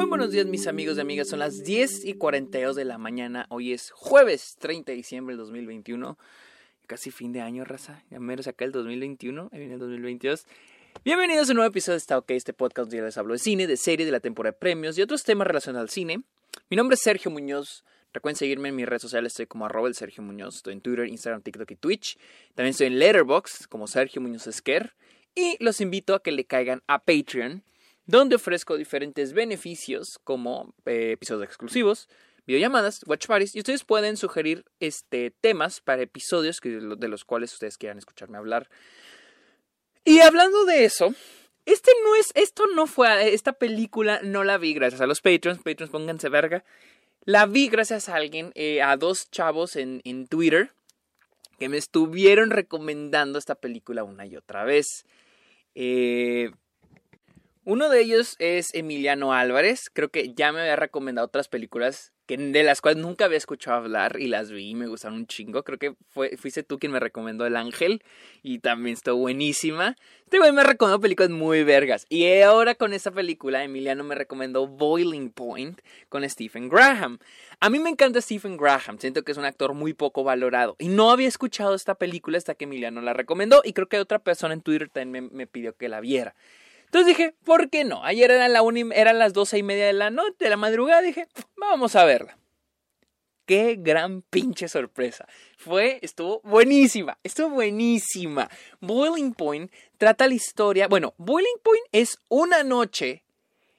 Muy buenos días mis amigos y amigas, son las 10 y 42 de la mañana, hoy es jueves 30 de diciembre del 2021, casi fin de año, raza, ya menos acá el 2021, ahí viene el 2022. Bienvenidos a un nuevo episodio de Está OK, este podcast donde les hablo de cine, de series, de la temporada de premios y otros temas relacionados al cine. Mi nombre es Sergio Muñoz, recuerden seguirme en mis redes sociales, estoy como el Sergio Muñoz, estoy en Twitter, Instagram, TikTok y Twitch. También estoy en Letterboxd como Sergio Muñoz Esquer. Y los invito a que le caigan a Patreon donde ofrezco diferentes beneficios como eh, episodios exclusivos, videollamadas, watch parties, y ustedes pueden sugerir este, temas para episodios de los cuales ustedes quieran escucharme hablar. Y hablando de eso, este no es, esto no fue, esta película no la vi gracias a los Patreons, Patreons pónganse verga. La vi gracias a alguien, eh, a dos chavos en, en Twitter, que me estuvieron recomendando esta película una y otra vez. Eh, uno de ellos es Emiliano Álvarez. Creo que ya me había recomendado otras películas que, de las cuales nunca había escuchado hablar y las vi y me gustaron un chingo. Creo que fuiste tú quien me recomendó El Ángel y también estuvo buenísima. Este güey me recomendó películas muy vergas. Y ahora con esta película, Emiliano me recomendó Boiling Point con Stephen Graham. A mí me encanta Stephen Graham, siento que es un actor muy poco valorado. Y no había escuchado esta película hasta que Emiliano la recomendó y creo que otra persona en Twitter también me pidió que la viera. Entonces dije, ¿por qué no? Ayer eran, la las doce y media de la noche, de la madrugada, dije, vamos a verla. Qué gran pinche sorpresa. Fue, estuvo buenísima, estuvo buenísima. Boiling Point trata la historia, bueno, Boiling Point es una noche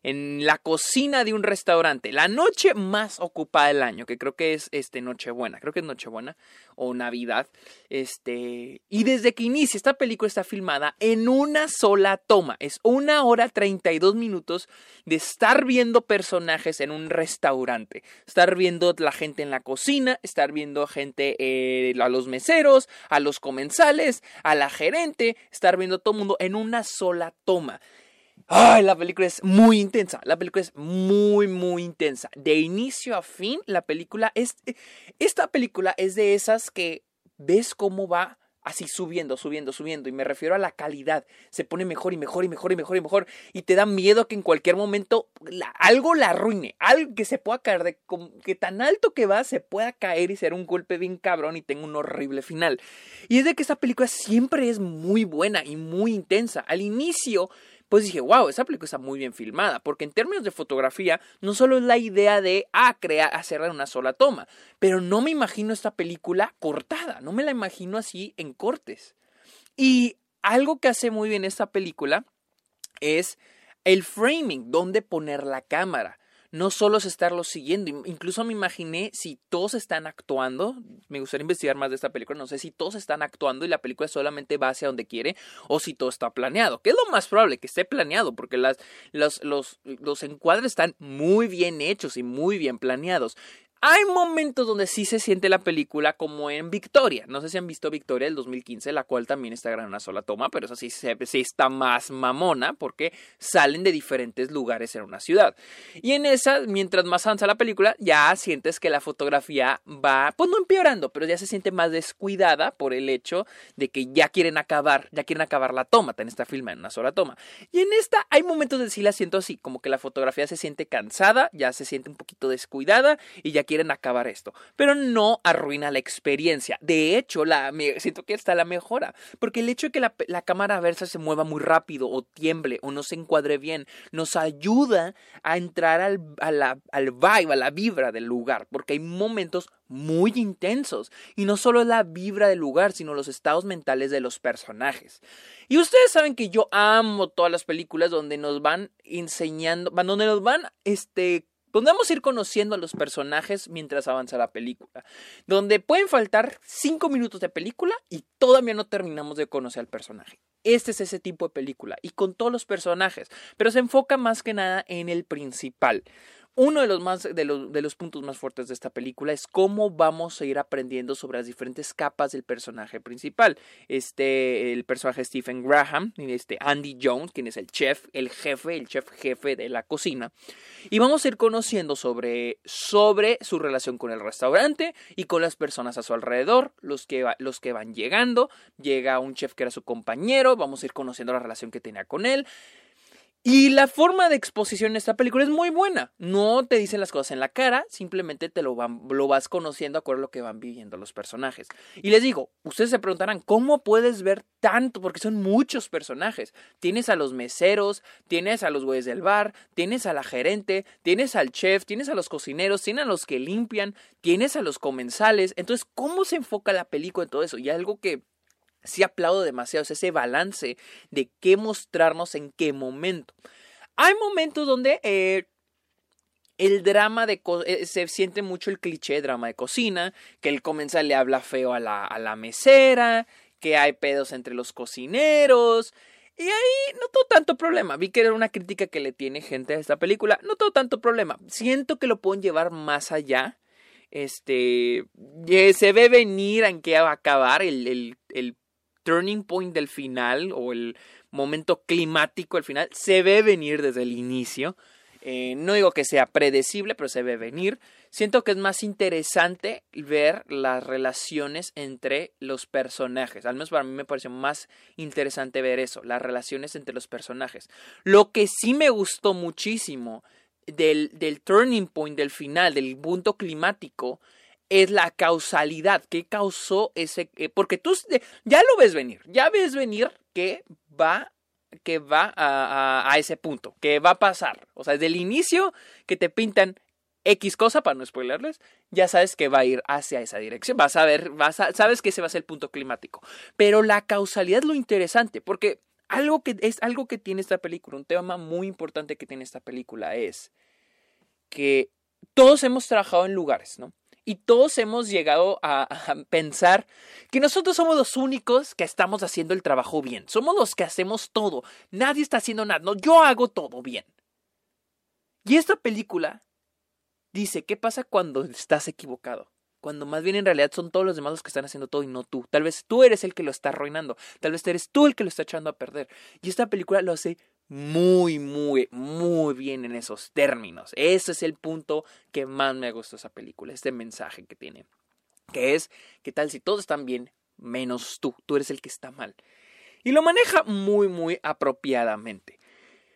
en la cocina de un restaurante. La noche más ocupada del año, que creo que es este Nochebuena, creo que es Nochebuena o Navidad. Este, y desde que inicia esta película está filmada en una sola toma. Es una hora 32 minutos de estar viendo personajes en un restaurante. Estar viendo la gente en la cocina, estar viendo gente eh, a los meseros, a los comensales, a la gerente, estar viendo todo el mundo en una sola toma. Ay, la película es muy intensa. La película es muy, muy intensa. De inicio a fin, la película es. Esta película es de esas que ves cómo va así subiendo, subiendo, subiendo. Y me refiero a la calidad. Se pone mejor y mejor y mejor y mejor y mejor. Y te da miedo que en cualquier momento algo la arruine. Algo que se pueda caer. De, que tan alto que va se pueda caer y ser un golpe bien cabrón y tenga un horrible final. Y es de que esta película siempre es muy buena y muy intensa. Al inicio pues dije, wow, esa película está muy bien filmada, porque en términos de fotografía, no solo es la idea de, ah, crear, hacerla en una sola toma, pero no me imagino esta película cortada, no me la imagino así en cortes. Y algo que hace muy bien esta película es el framing, dónde poner la cámara no solo es estarlos siguiendo, incluso me imaginé si todos están actuando, me gustaría investigar más de esta película, no sé si todos están actuando y la película solamente va hacia donde quiere o si todo está planeado, que es lo más probable que esté planeado porque las, los, los, los encuadres están muy bien hechos y muy bien planeados. Hay momentos donde sí se siente la película como en Victoria. No sé si han visto Victoria del 2015, la cual también está en una sola toma, pero eso sí, sí está más mamona porque salen de diferentes lugares en una ciudad. Y en esa, mientras más avanza la película, ya sientes que la fotografía va, pues no empeorando, pero ya se siente más descuidada por el hecho de que ya quieren acabar, ya quieren acabar la toma, en esta filma en una sola toma. Y en esta hay momentos donde sí la siento así, como que la fotografía se siente cansada, ya se siente un poquito descuidada y ya quieren acabar esto, pero no arruina la experiencia. De hecho, la, siento que está la mejora, porque el hecho de que la, cámara versa se mueva muy rápido o tiemble o no se encuadre bien, nos ayuda a entrar al, a al vibe, a la vibra del lugar, porque hay momentos muy intensos. Y no solo la vibra del lugar, sino los estados mentales de los personajes. Y ustedes saben que yo amo todas las películas donde nos van enseñando, donde nos van este, Podemos ir conociendo a los personajes mientras avanza la película, donde pueden faltar cinco minutos de película y todavía no terminamos de conocer al personaje. Este es ese tipo de película y con todos los personajes, pero se enfoca más que nada en el principal. Uno de los, más, de, los, de los puntos más fuertes de esta película es cómo vamos a ir aprendiendo sobre las diferentes capas del personaje principal. Este, el personaje Stephen Graham, este Andy Jones, quien es el chef, el jefe, el chef jefe de la cocina. Y vamos a ir conociendo sobre, sobre su relación con el restaurante y con las personas a su alrededor, los que, los que van llegando. Llega un chef que era su compañero, vamos a ir conociendo la relación que tenía con él. Y la forma de exposición en esta película es muy buena. No te dicen las cosas en la cara, simplemente te lo, van, lo vas conociendo acuerdo a lo que van viviendo los personajes. Y les digo, ustedes se preguntarán, ¿cómo puedes ver tanto? Porque son muchos personajes. Tienes a los meseros, tienes a los güeyes del bar, tienes a la gerente, tienes al chef, tienes a los cocineros, tienes a los que limpian, tienes a los comensales. Entonces, ¿cómo se enfoca la película en todo eso? Y algo que sí aplaudo demasiado, es ese balance de qué mostrarnos en qué momento. Hay momentos donde eh, el drama de eh, se siente mucho el cliché drama de cocina, que el comensal le habla feo a la, a la mesera, que hay pedos entre los cocineros. Y ahí no todo tanto problema. Vi que era una crítica que le tiene gente a esta película. No todo tanto problema. Siento que lo pueden llevar más allá. Este. Se ve venir en qué va a acabar el, el, el turning point del final o el momento climático al final se ve venir desde el inicio. Eh, no digo que sea predecible, pero se ve venir. Siento que es más interesante ver las relaciones entre los personajes. Al menos para mí me pareció más interesante ver eso, las relaciones entre los personajes. Lo que sí me gustó muchísimo del, del turning point, del final, del punto climático, es la causalidad. ¿Qué causó ese? Eh, porque tú ya lo ves venir, ya ves venir que va que va a, a, ese punto, que va a pasar. O sea, desde el inicio que te pintan X cosa, para no spoilerles, ya sabes que va a ir hacia esa dirección. Vas a ver, vas a, sabes que ese va a ser el punto climático. Pero la causalidad es lo interesante, porque algo que es algo que tiene esta película, un tema muy importante que tiene esta película es que todos hemos trabajado en lugares, ¿no? Y todos hemos llegado a, pensar que nosotros somos los únicos que estamos haciendo el trabajo bien. Somos los que hacemos todo. Nadie está haciendo nada. No, yo hago todo bien. Y esta película dice, ¿qué pasa cuando estás equivocado? Cuando más bien en realidad son todos los demás los que están haciendo todo y no tú. Tal vez tú eres el que lo está arruinando. Tal vez eres tú el que lo está echando a perder. Y esta película lo hace muy, muy, muy bien en esos términos. Ese es el punto que más me gustó esa película, este mensaje que tiene. Que es, ¿qué tal si todos están bien menos tú? Tú eres el que está mal. Y lo maneja muy, muy apropiadamente.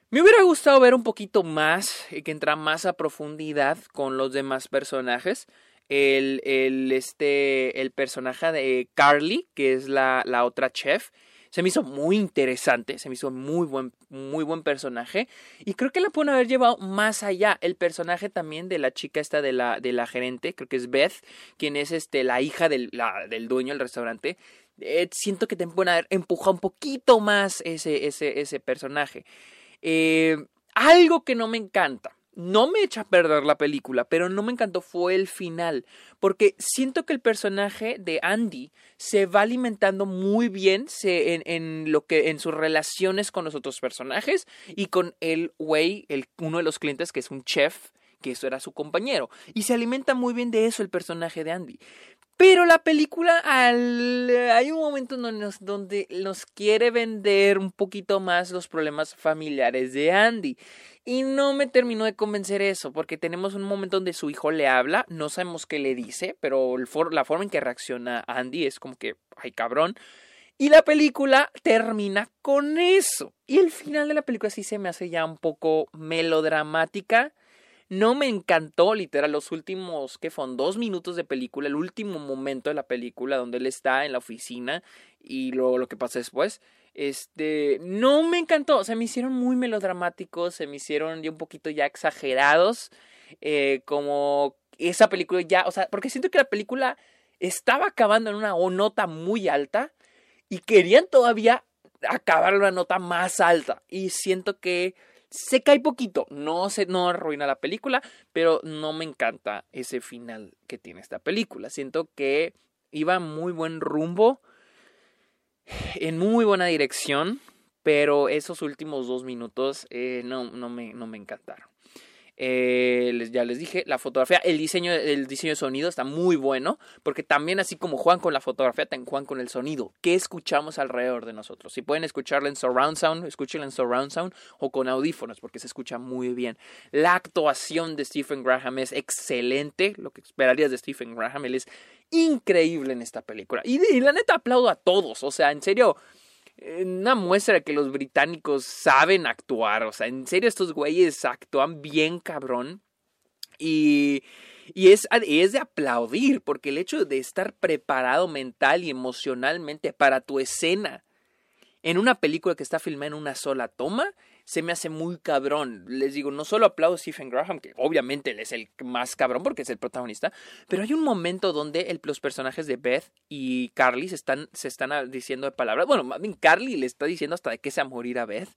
Me hubiera gustado ver un poquito más, que entra más a profundidad con los demás personajes. El, el, este, el personaje de Carly, que es la, la otra chef, se me hizo muy interesante, se me hizo muy buen, muy buen personaje. Y creo que la pueden haber llevado más allá. El personaje también de la chica esta de la, de la gerente, creo que es Beth, quien es este, la hija del, del dueño del restaurante. Eh, siento que te pueden haber empujado un poquito más ese, ese, ese personaje. Eh, algo que no me encanta no me echa a perder la película, pero no me encantó fue el final, porque siento que el personaje de Andy se va alimentando muy bien en, lo que en sus relaciones con los otros personajes y con el güey, el uno de los clientes que es un chef, que eso era su compañero, y se alimenta muy bien de eso el personaje de Andy. Pero la película, al... hay un momento donde nos, donde nos quiere vender un poquito más los problemas familiares de Andy. Y no me terminó de convencer eso, porque tenemos un momento donde su hijo le habla, no sabemos qué le dice, pero la forma en que reacciona Andy es como que, ay cabrón. Y la película termina con eso. Y el final de la película sí se me hace ya un poco melodramática no me encantó, literal, los últimos, que fueron dos minutos de película, el último momento de la película donde él está en la oficina y luego lo que pasa después. Este, no me encantó, se me hicieron muy melodramáticos, se me hicieron ya un poquito ya exagerados, eh, como esa película ya, o sea, porque siento que la película estaba acabando en una nota muy alta y querían todavía acabar en una nota más alta y siento que se cae poquito, no se no arruina la película, pero no me encanta ese final que tiene esta película. Siento que iba muy buen rumbo, en muy buena dirección, pero esos últimos dos minutos eh, no, no, me, no me encantaron. Eh, ya les dije, la fotografía, el diseño, el diseño de sonido está muy bueno, porque también así como juegan con la fotografía, también juegan con el sonido. ¿Qué escuchamos alrededor de nosotros? Si pueden escucharla en surround sound, escúchenla en surround sound o con audífonos, porque se escucha muy bien. La actuación de Stephen Graham es excelente, lo que esperarías de Stephen Graham, él es increíble en esta película. Y, y la neta aplaudo a todos, o sea, en serio una muestra que los británicos saben actuar. O sea, en serio, estos güeyes actúan bien cabrón. Y, y es, es de aplaudir, porque el hecho de estar preparado mental y emocionalmente para tu escena en una película que está filmada en una sola toma, se me hace muy cabrón. Les digo, no solo aplaudo a Stephen Graham, que obviamente es el más cabrón porque es el protagonista, pero hay un momento donde el, los personajes de Beth y Carly se están, se están diciendo de palabras. Bueno, más bien Carly le está diciendo hasta de qué se va a morir a Beth.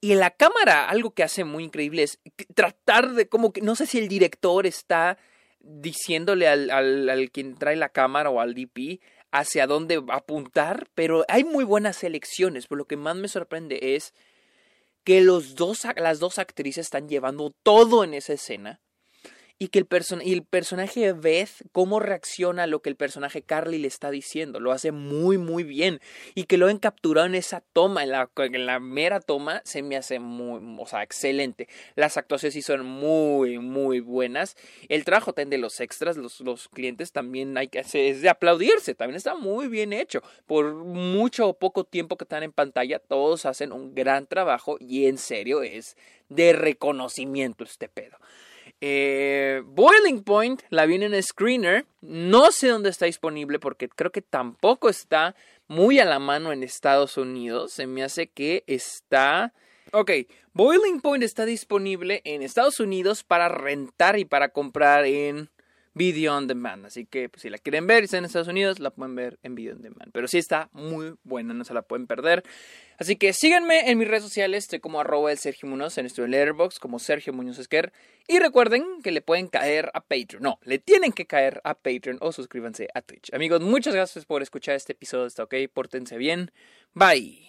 Y en la cámara, algo que hace muy increíble es tratar de, como que, no sé si el director está diciéndole al, al, al quien trae la cámara o al DP hacia dónde apuntar, pero hay muy buenas elecciones. Pero lo que más me sorprende es que los dos, las dos actrices están llevando todo en esa escena y que el, y el personaje Beth, cómo reacciona a lo que el personaje Carly le está diciendo, lo hace muy, muy bien. Y que lo han capturado en esa toma, en la, en la mera toma, se me hace muy, o sea, excelente. Las actuaciones sí son muy, muy buenas. El trabajo también de los extras, los, los clientes también hay que hacer, es de aplaudirse, también está muy bien hecho. Por mucho o poco tiempo que están en pantalla, todos hacen un gran trabajo y en serio es de reconocimiento este pedo. Eh, Boiling Point la viene en Screener. No sé dónde está disponible porque creo que tampoco está muy a la mano en Estados Unidos. Se me hace que está... Ok, Boiling Point está disponible en Estados Unidos para rentar y para comprar en Video on Demand. Así que pues, si la quieren ver y está en Estados Unidos, la pueden ver en Video on Demand. Pero sí está muy buena, no se la pueden perder. Así que síganme en mis redes sociales, estoy como arroba el Sergio Muñoz, en nuestro letterbox como Sergio Muñoz Esquer. Y recuerden que le pueden caer a Patreon. No, le tienen que caer a Patreon o suscríbanse a Twitch. Amigos, muchas gracias por escuchar este episodio. Está ok, pórtense bien. Bye.